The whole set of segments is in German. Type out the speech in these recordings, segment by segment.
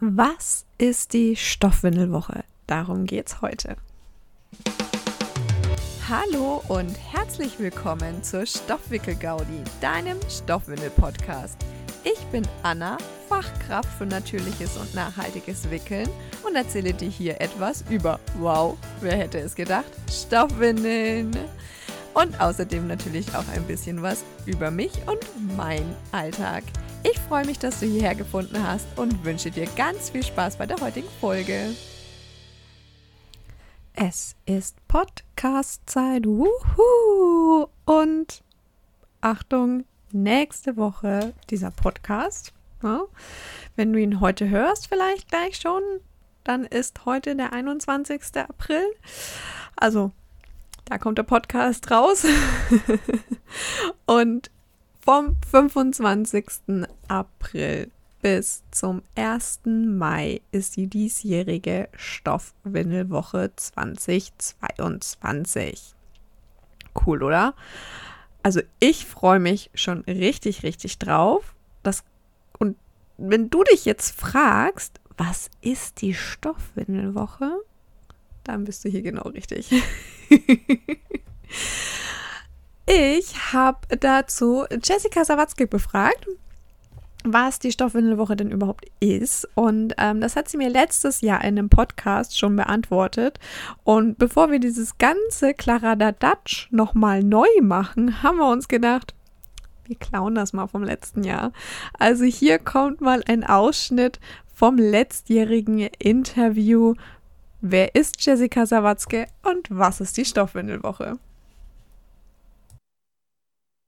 Was ist die Stoffwindelwoche? Darum geht's heute. Hallo und herzlich willkommen zur Stoffwickel-Gaudi, deinem Stoffwindel-Podcast. Ich bin Anna, Fachkraft für natürliches und nachhaltiges Wickeln und erzähle dir hier etwas über, wow, wer hätte es gedacht, Stoffwindeln. Und außerdem natürlich auch ein bisschen was über mich und mein Alltag. Ich freue mich, dass du hierher gefunden hast und wünsche dir ganz viel Spaß bei der heutigen Folge. Es ist Podcast-Zeit. Wuhu! Und Achtung, nächste Woche dieser Podcast. Ja, wenn du ihn heute hörst, vielleicht gleich schon, dann ist heute der 21. April. Also, da kommt der Podcast raus. Und vom 25. April bis zum 1. Mai ist die diesjährige Stoffwindelwoche 2022. Cool, oder? Also ich freue mich schon richtig, richtig drauf. Das, und wenn du dich jetzt fragst, was ist die Stoffwindelwoche? Dann bist du hier genau richtig. Ich habe dazu Jessica Sawatzki befragt, was die Stoffwindelwoche denn überhaupt ist. Und ähm, das hat sie mir letztes Jahr in einem Podcast schon beantwortet. Und bevor wir dieses ganze Kladderadatsch nochmal neu machen, haben wir uns gedacht, wir klauen das mal vom letzten Jahr. Also hier kommt mal ein Ausschnitt vom letztjährigen Interview. Wer ist Jessica Sawatzke und was ist die Stoffwindelwoche?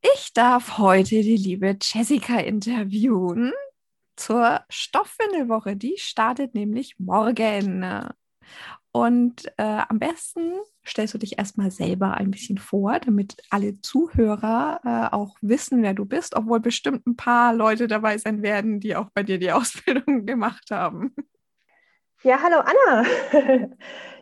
Ich darf heute die liebe Jessica interviewen zur Stoffwindelwoche. Die startet nämlich morgen. Und äh, am besten stellst du dich erstmal selber ein bisschen vor, damit alle Zuhörer äh, auch wissen, wer du bist, obwohl bestimmt ein paar Leute dabei sein werden, die auch bei dir die Ausbildung gemacht haben. Ja, hallo Anna.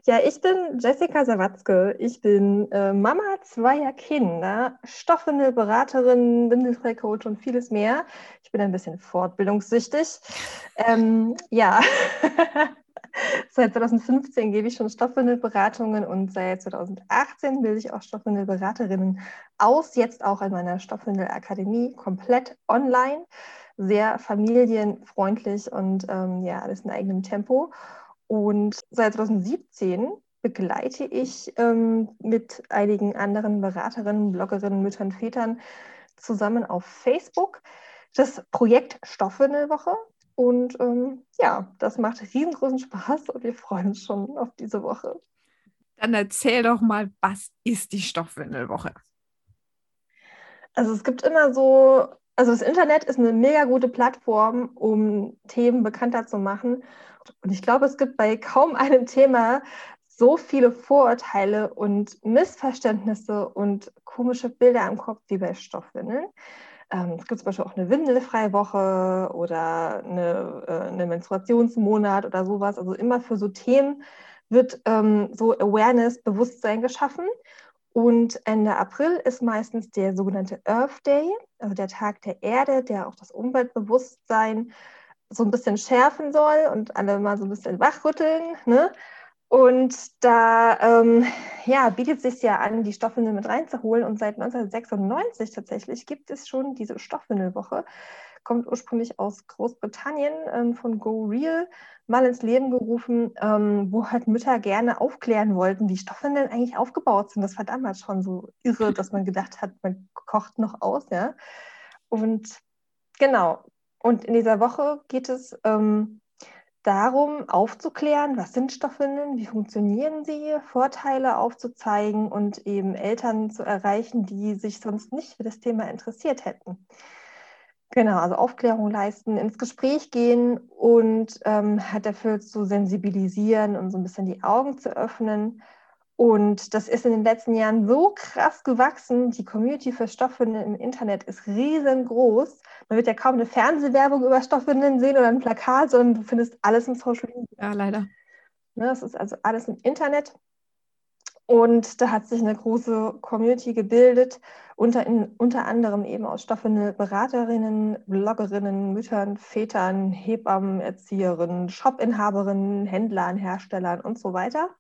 Ja, ich bin Jessica Sawatzke. Ich bin äh, Mama zweier Kinder, Stoffwindelberaterin, Windelfreicoach und vieles mehr. Ich bin ein bisschen fortbildungssüchtig. Ähm, ja, seit 2015 gebe ich schon Stoffwindelberatungen und seit 2018 bilde ich auch Stoffwindelberaterinnen aus, jetzt auch in meiner Stoffwindelakademie, komplett online sehr familienfreundlich und ähm, ja, alles in eigenem Tempo. Und seit 2017 begleite ich ähm, mit einigen anderen Beraterinnen, Bloggerinnen, Müttern, Vätern zusammen auf Facebook das Projekt Stoffwindelwoche. Und ähm, ja, das macht riesengroßen Spaß und wir freuen uns schon auf diese Woche. Dann erzähl doch mal, was ist die Stoffwindelwoche? Also es gibt immer so also das Internet ist eine mega gute Plattform, um Themen bekannter zu machen. Und ich glaube, es gibt bei kaum einem Thema so viele Vorurteile und Missverständnisse und komische Bilder im Kopf wie bei Stoffwindeln. Ähm, es gibt zum Beispiel auch eine windelfreie Woche oder eine, äh, eine Menstruationsmonat oder sowas. Also immer für so Themen wird ähm, so Awareness, Bewusstsein geschaffen. Und Ende April ist meistens der sogenannte Earth Day, also der Tag der Erde, der auch das Umweltbewusstsein so ein bisschen schärfen soll und alle mal so ein bisschen wachrütteln. Ne? Und da ähm, ja, bietet es sich ja an, die Stoffwindel mit reinzuholen. Und seit 1996 tatsächlich gibt es schon diese Stoffwindelwoche. Kommt ursprünglich aus Großbritannien ähm, von Go Real mal ins Leben gerufen, ähm, wo halt Mütter gerne aufklären wollten, wie Stoffwindeln eigentlich aufgebaut sind. Das war damals schon so irre, dass man gedacht hat, man kocht noch aus, ja. Und genau. Und in dieser Woche geht es ähm, darum, aufzuklären, was sind Stoffwindeln, wie funktionieren sie, Vorteile aufzuzeigen und eben Eltern zu erreichen, die sich sonst nicht für das Thema interessiert hätten. Genau, also Aufklärung leisten, ins Gespräch gehen und ähm, halt dafür zu sensibilisieren und so ein bisschen die Augen zu öffnen. Und das ist in den letzten Jahren so krass gewachsen. Die Community für Stoffwindeln im Internet ist riesengroß. Man wird ja kaum eine Fernsehwerbung über Stoffwindeln sehen oder ein Plakat, sondern du findest alles im Social Media. Ja, leider. Ne, das ist also alles im Internet. Und da hat sich eine große Community gebildet, unter, in, unter anderem eben aus Beraterinnen, Bloggerinnen, Müttern, Vätern, Hebammen, Erzieherinnen, Shopinhaberinnen, Händlern, Herstellern und so weiter.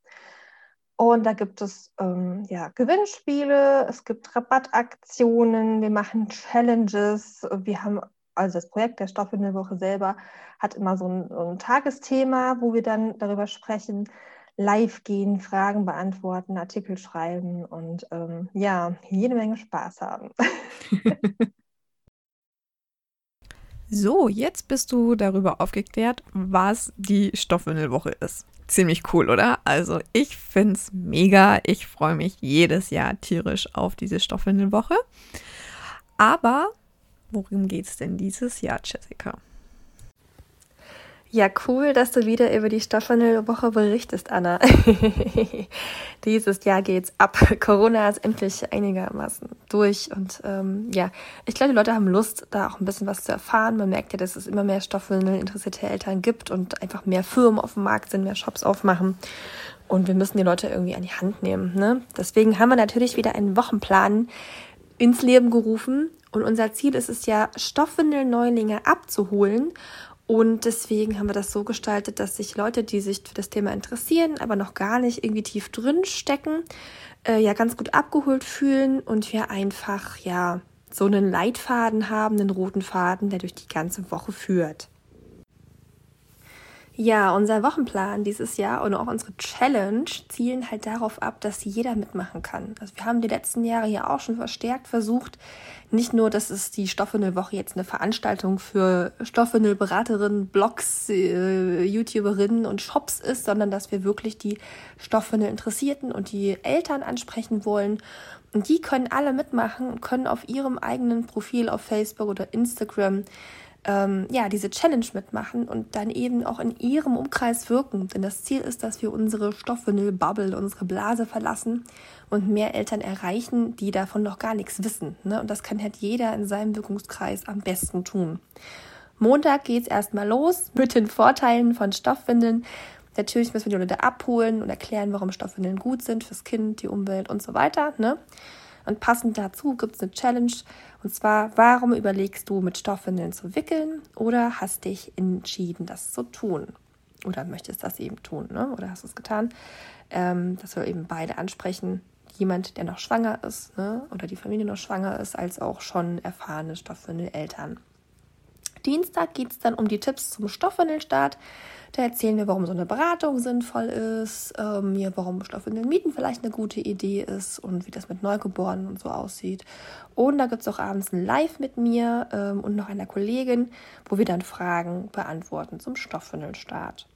Und da gibt es ähm, ja, Gewinnspiele, es gibt Rabattaktionen, wir machen Challenges. Wir haben, also das Projekt der Stoffwindelwoche selber hat immer so ein, ein Tagesthema, wo wir dann darüber sprechen, live gehen, Fragen beantworten, Artikel schreiben und ähm, ja, jede Menge Spaß haben. so, jetzt bist du darüber aufgeklärt, was die Stoffwindelwoche ist. Ziemlich cool, oder? Also ich finde es mega. Ich freue mich jedes Jahr tierisch auf diese Stoffwindelwoche. Aber worum geht es denn dieses Jahr, Jessica? Ja, cool, dass du wieder über die Stoffwindelwoche berichtest, Anna. Dieses Jahr geht's ab. Corona ist endlich einigermaßen durch und ähm, ja, ich glaube, die Leute haben Lust, da auch ein bisschen was zu erfahren. Man merkt ja, dass es immer mehr Stoffwindel interessierte Eltern gibt und einfach mehr Firmen auf dem Markt sind, mehr Shops aufmachen. Und wir müssen die Leute irgendwie an die Hand nehmen. Ne? Deswegen haben wir natürlich wieder einen Wochenplan ins Leben gerufen. Und unser Ziel ist es ja, Stoffwindel-Neulinge abzuholen und deswegen haben wir das so gestaltet, dass sich Leute, die sich für das Thema interessieren, aber noch gar nicht irgendwie tief drin stecken, äh, ja ganz gut abgeholt fühlen und wir einfach ja so einen Leitfaden haben, einen roten Faden, der durch die ganze Woche führt. Ja, unser Wochenplan dieses Jahr und auch unsere Challenge zielen halt darauf ab, dass jeder mitmachen kann. Also wir haben die letzten Jahre ja auch schon verstärkt versucht, nicht nur, dass es die Stoffwindel-Woche jetzt eine Veranstaltung für Stoffwindel-Beraterinnen, Blogs, äh, YouTuberinnen und Shops ist, sondern dass wir wirklich die Stoffwindel-Interessierten und die Eltern ansprechen wollen. Und die können alle mitmachen und können auf ihrem eigenen Profil auf Facebook oder Instagram ähm, ja, diese Challenge mitmachen und dann eben auch in ihrem Umkreis wirken. Denn das Ziel ist, dass wir unsere Stoffwindel-Bubble, unsere Blase verlassen und mehr Eltern erreichen, die davon noch gar nichts wissen. Ne? Und das kann halt jeder in seinem Wirkungskreis am besten tun. Montag geht's erstmal los mit den Vorteilen von Stoffwindeln. Natürlich müssen wir die Leute abholen und erklären, warum Stoffwindeln gut sind fürs Kind, die Umwelt und so weiter. Ne? Und passend dazu gibt es eine Challenge. Und zwar, warum überlegst du, mit Stoffwindeln zu wickeln oder hast dich entschieden, das zu tun? Oder möchtest das eben tun, ne? oder hast es getan? Ähm, dass wir eben beide ansprechen. Jemand, der noch schwanger ist ne? oder die Familie noch schwanger ist, als auch schon erfahrene Stoffwindel-Eltern. Dienstag geht es dann um die Tipps zum Stoffwindelstart. Da erzählen wir, warum so eine Beratung sinnvoll ist, ähm, ja, warum Stoffwindeln mieten vielleicht eine gute Idee ist und wie das mit Neugeborenen und so aussieht. Und da gibt es auch abends ein Live mit mir ähm, und noch einer Kollegin, wo wir dann Fragen beantworten zum Stoffwindelstart.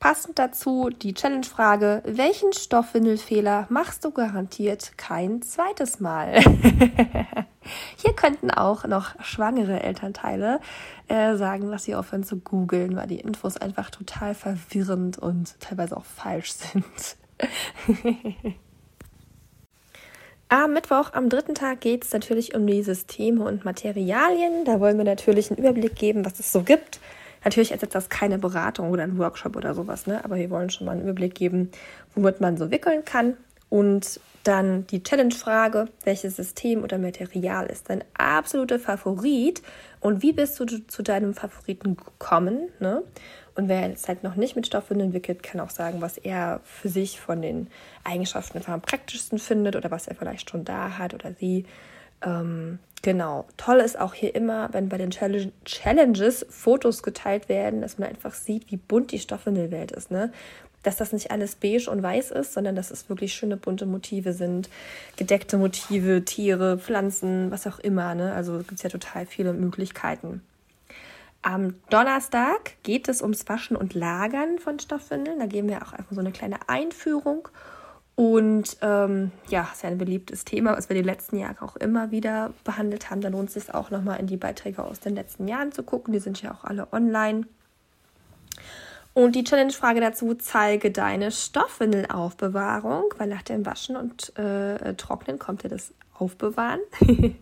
Passend dazu die Challenge-Frage: Welchen Stoffwindelfehler machst du garantiert kein zweites Mal? Hier könnten auch noch schwangere Elternteile äh, sagen, dass sie aufhören zu googeln, weil die Infos einfach total verwirrend und teilweise auch falsch sind. Am Mittwoch, am dritten Tag, geht es natürlich um die Systeme und Materialien. Da wollen wir natürlich einen Überblick geben, was es so gibt. Natürlich ist das keine Beratung oder ein Workshop oder sowas, ne? aber wir wollen schon mal einen Überblick geben, womit man so wickeln kann. Und dann die Challenge-Frage, welches System oder Material ist dein absoluter Favorit und wie bist du zu deinem Favoriten gekommen? Ne? Und wer jetzt halt noch nicht mit Stoffwindeln wickelt, kann auch sagen, was er für sich von den Eigenschaften am praktischsten findet oder was er vielleicht schon da hat oder sie. Ähm, genau. Toll ist auch hier immer, wenn bei den Challenges Fotos geteilt werden, dass man einfach sieht, wie bunt die Stoffwindelwelt ist. Ne? dass das nicht alles beige und weiß ist, sondern dass es wirklich schöne bunte Motive sind, gedeckte Motive, Tiere, Pflanzen, was auch immer. Ne? Also gibt es ja total viele Möglichkeiten. Am Donnerstag geht es ums Waschen und Lagern von Stoffwindeln. Da geben wir auch einfach so eine kleine Einführung. Und ähm, ja, ja ein beliebtes Thema, was wir die letzten Jahre auch immer wieder behandelt haben. Da lohnt es sich auch nochmal in die Beiträge aus den letzten Jahren zu gucken. Die sind ja auch alle online. Und die Challenge-Frage dazu, zeige deine Stoffwindelaufbewahrung, weil nach dem Waschen und äh, Trocknen kommt ja das Aufbewahren.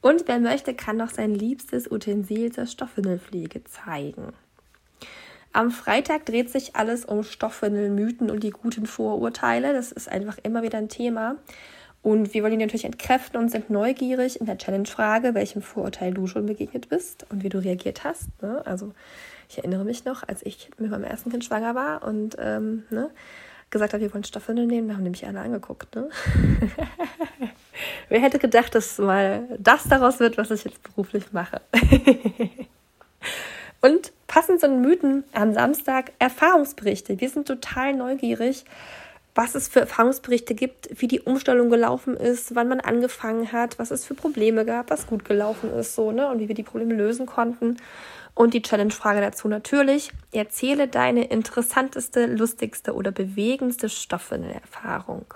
und wer möchte, kann noch sein liebstes Utensil zur Stoffwindelpflege zeigen. Am Freitag dreht sich alles um Stoffwindelmythen und die guten Vorurteile. Das ist einfach immer wieder ein Thema. Und wir wollen ihn natürlich entkräften und sind neugierig in der Challenge-Frage, welchem Vorurteil du schon begegnet bist und wie du reagiert hast. Ne? Also ich erinnere mich noch, als ich mit meinem ersten Kind schwanger war und ähm, ne, gesagt habe, wir wollen Stoffwindeln nehmen, da haben nämlich alle angeguckt. Ne? Wer hätte gedacht, dass mal das daraus wird, was ich jetzt beruflich mache? und passend den Mythen am Samstag Erfahrungsberichte. Wir sind total neugierig was es für Erfahrungsberichte gibt, wie die Umstellung gelaufen ist, wann man angefangen hat, was es für Probleme gab, was gut gelaufen ist, so, ne, und wie wir die Probleme lösen konnten. Und die Challenge-Frage dazu natürlich, erzähle deine interessanteste, lustigste oder bewegendste Stoffwindelerfahrung.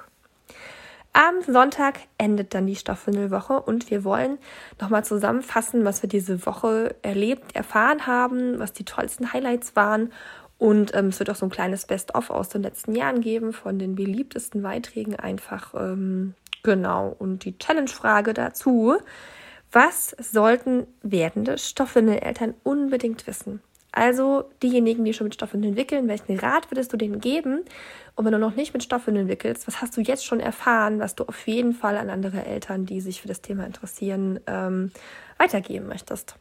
Am Sonntag endet dann die Stoffwindelwoche und wir wollen nochmal zusammenfassen, was wir diese Woche erlebt, erfahren haben, was die tollsten Highlights waren und ähm, es wird auch so ein kleines Best-of aus den letzten Jahren geben von den beliebtesten Beiträgen einfach. Ähm, genau. Und die Challenge-Frage dazu. Was sollten werdende Stoffwindeleltern unbedingt wissen? Also diejenigen, die schon mit Stoffwindeln wickeln, welchen Rat würdest du denen geben? Und wenn du noch nicht mit Stoffwindeln wickelst, was hast du jetzt schon erfahren, was du auf jeden Fall an andere Eltern, die sich für das Thema interessieren, ähm, weitergeben möchtest?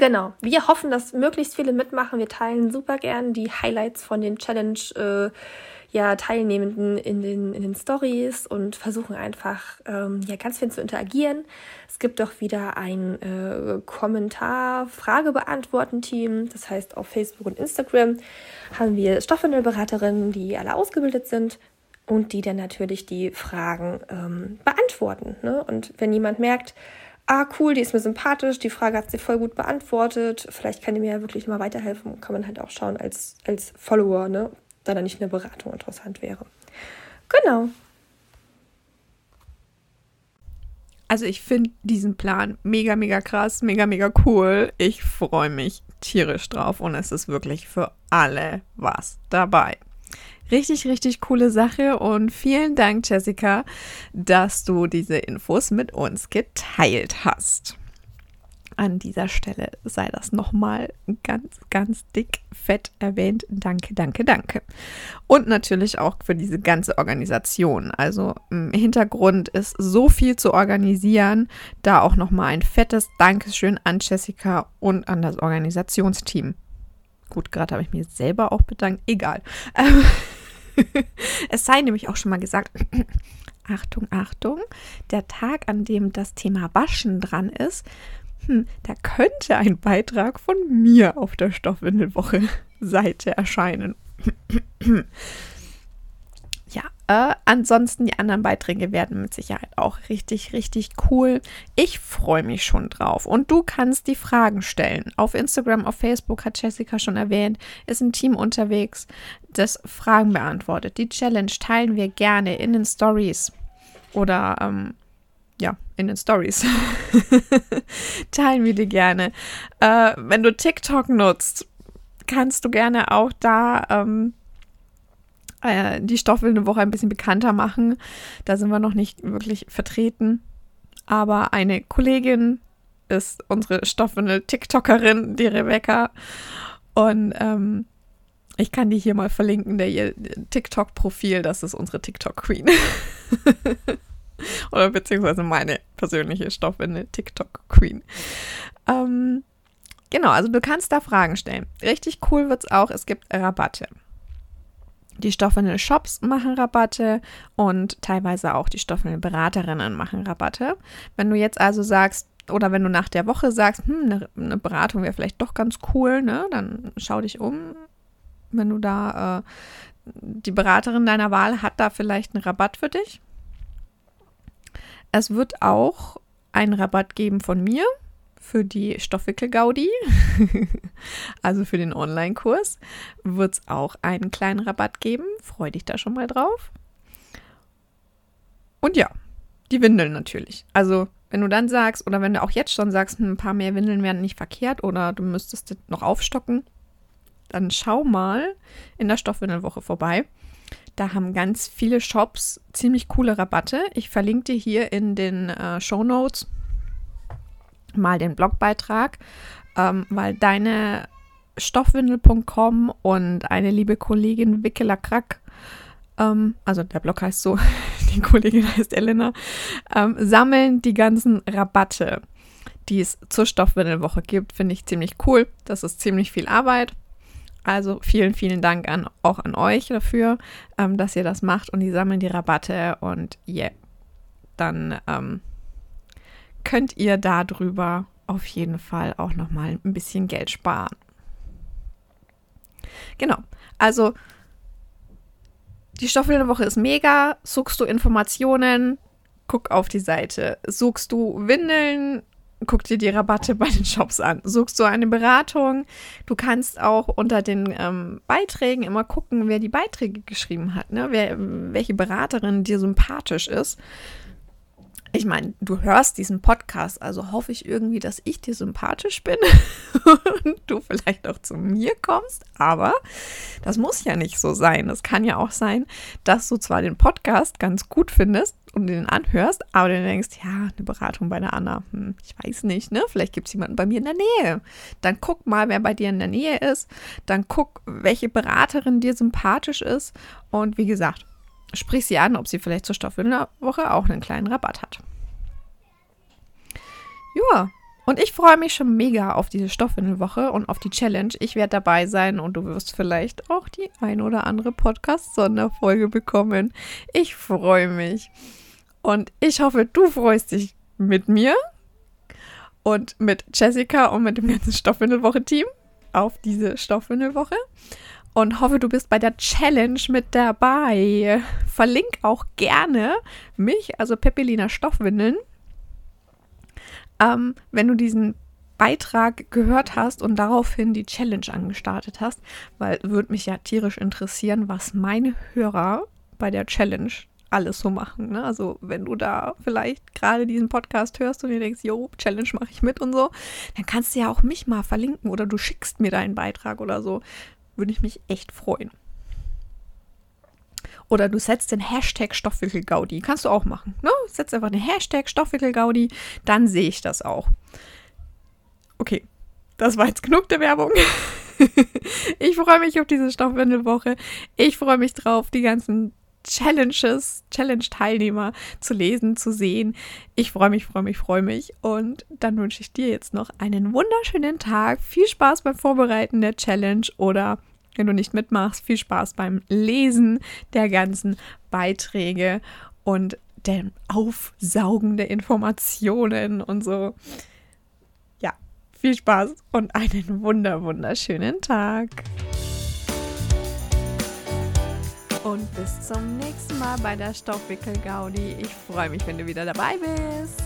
Genau. Wir hoffen, dass möglichst viele mitmachen. Wir teilen super gern die Highlights von den Challenge äh, ja, Teilnehmenden in den, in den Stories und versuchen einfach ähm, ja, ganz viel zu interagieren. Es gibt auch wieder ein äh, Kommentar-Frage-Beantworten-Team. Das heißt, auf Facebook und Instagram haben wir Stoffwindelberaterinnen, die alle ausgebildet sind und die dann natürlich die Fragen ähm, beantworten. Ne? Und wenn jemand merkt, ah, cool, die ist mir sympathisch, die Frage hat sie voll gut beantwortet, vielleicht kann die mir ja wirklich mal weiterhelfen, kann man halt auch schauen als, als Follower, ne, da dann nicht eine Beratung interessant wäre. Genau. Also ich finde diesen Plan mega, mega krass, mega, mega cool. Ich freue mich tierisch drauf und es ist wirklich für alle was dabei. Richtig, richtig coole Sache und vielen Dank, Jessica, dass du diese Infos mit uns geteilt hast. An dieser Stelle sei das nochmal ganz, ganz dick, fett erwähnt. Danke, danke, danke. Und natürlich auch für diese ganze Organisation. Also im Hintergrund ist so viel zu organisieren. Da auch nochmal ein fettes Dankeschön an Jessica und an das Organisationsteam. Gut, gerade habe ich mir selber auch bedankt. Egal. Ähm, es sei nämlich auch schon mal gesagt, Achtung, Achtung, der Tag, an dem das Thema Waschen dran ist, hm, da könnte ein Beitrag von mir auf der Stoffwindelwoche-Seite erscheinen. Äh, ansonsten die anderen Beiträge werden mit Sicherheit auch richtig, richtig cool. Ich freue mich schon drauf. Und du kannst die Fragen stellen. Auf Instagram, auf Facebook hat Jessica schon erwähnt, ist ein Team unterwegs, das Fragen beantwortet. Die Challenge teilen wir gerne in den Stories oder ähm, ja, in den Stories. teilen wir die gerne. Äh, wenn du TikTok nutzt, kannst du gerne auch da ähm, äh, die Stoffwilde Woche ein bisschen bekannter machen. Da sind wir noch nicht wirklich vertreten. Aber eine Kollegin ist unsere Stoffwindel-TikTokerin, die Rebecca. Und ähm, ich kann die hier mal verlinken, der ihr TikTok-Profil, das ist unsere TikTok-Queen. Oder beziehungsweise meine persönliche Stoffwindel-TikTok-Queen. Ähm, genau, also du kannst da Fragen stellen. Richtig cool wird es auch, es gibt Rabatte. Die Stoffwindel-Shops machen Rabatte und teilweise auch die Stoffwindel-Beraterinnen machen Rabatte. Wenn du jetzt also sagst, oder wenn du nach der Woche sagst, hm, eine, eine Beratung wäre vielleicht doch ganz cool, ne, dann schau dich um. Wenn du da, äh, die Beraterin deiner Wahl hat da vielleicht einen Rabatt für dich. Es wird auch einen Rabatt geben von mir für die Stoffwickel-Gaudi, also für den Online-Kurs, wird es auch einen kleinen Rabatt geben. Freu dich da schon mal drauf. Und ja, die Windeln natürlich. Also, wenn du dann sagst, oder wenn du auch jetzt schon sagst, hm, ein paar mehr Windeln wären nicht verkehrt oder du müsstest noch aufstocken, dann schau mal in der Stoffwindelwoche vorbei. Da haben ganz viele Shops ziemlich coole Rabatte. Ich verlinke dir hier in den äh, Show Notes mal den Blogbeitrag, ähm, weil deine stoffwindel.com und eine liebe Kollegin Wickela Krack, ähm, also der Blog heißt so, die Kollegin heißt Elena, ähm, sammeln die ganzen Rabatte, die es zur Stoffwindelwoche gibt. Finde ich ziemlich cool. Das ist ziemlich viel Arbeit. Also vielen, vielen Dank an, auch an euch dafür, ähm, dass ihr das macht und die sammeln die Rabatte und yeah, dann ähm, könnt ihr darüber auf jeden Fall auch nochmal ein bisschen Geld sparen. Genau, also die Stoffwindelwoche ist mega. Suchst du Informationen, guck auf die Seite. Suchst du Windeln, guck dir die Rabatte bei den Shops an. Suchst du eine Beratung, du kannst auch unter den ähm, Beiträgen immer gucken, wer die Beiträge geschrieben hat, ne? wer, welche Beraterin dir sympathisch ist ich meine, du hörst diesen Podcast, also hoffe ich irgendwie, dass ich dir sympathisch bin und du vielleicht auch zu mir kommst. Aber das muss ja nicht so sein. Es kann ja auch sein, dass du zwar den Podcast ganz gut findest und den anhörst, aber du denkst, ja, eine Beratung bei der Anna, hm, ich weiß nicht, ne? Vielleicht gibt es jemanden bei mir in der Nähe. Dann guck mal, wer bei dir in der Nähe ist. Dann guck, welche Beraterin dir sympathisch ist. Und wie gesagt, sprich sie an, ob sie vielleicht zur Stoffwindelwoche auch einen kleinen Rabatt hat. Ja, und ich freue mich schon mega auf diese Stoffwindelwoche und auf die Challenge. Ich werde dabei sein und du wirst vielleicht auch die ein oder andere Podcast-Sonderfolge bekommen. Ich freue mich. Und ich hoffe, du freust dich mit mir und mit Jessica und mit dem ganzen Stoffwindelwoche-Team auf diese Stoffwindelwoche und hoffe, du bist bei der Challenge mit dabei. Verlink auch gerne mich, also Pepelina Stoffwindeln, ähm, wenn du diesen Beitrag gehört hast und daraufhin die Challenge angestartet hast, weil würde mich ja tierisch interessieren, was meine Hörer bei der Challenge alles so machen. Ne? Also wenn du da vielleicht gerade diesen Podcast hörst und dir denkst, yo, Challenge mache ich mit und so, dann kannst du ja auch mich mal verlinken oder du schickst mir deinen Beitrag oder so würde ich mich echt freuen. Oder du setzt den Hashtag Stoffwickelgaudi. Kannst du auch machen. Ne? Setz einfach den Hashtag Stoffwickelgaudi, dann sehe ich das auch. Okay, das war jetzt genug der Werbung. ich freue mich auf diese Stoffwindelwoche. Ich freue mich drauf, die ganzen Challenges, Challenge-Teilnehmer zu lesen, zu sehen. Ich freue mich, freue mich, freue mich. Und dann wünsche ich dir jetzt noch einen wunderschönen Tag. Viel Spaß beim Vorbereiten der Challenge oder wenn du nicht mitmachst, viel Spaß beim Lesen der ganzen Beiträge und dem Aufsaugen der Informationen und so. Ja, viel Spaß und einen wunder wunderschönen Tag. Und bis zum nächsten Mal bei der Stoffwickel Gaudi. Ich freue mich, wenn du wieder dabei bist.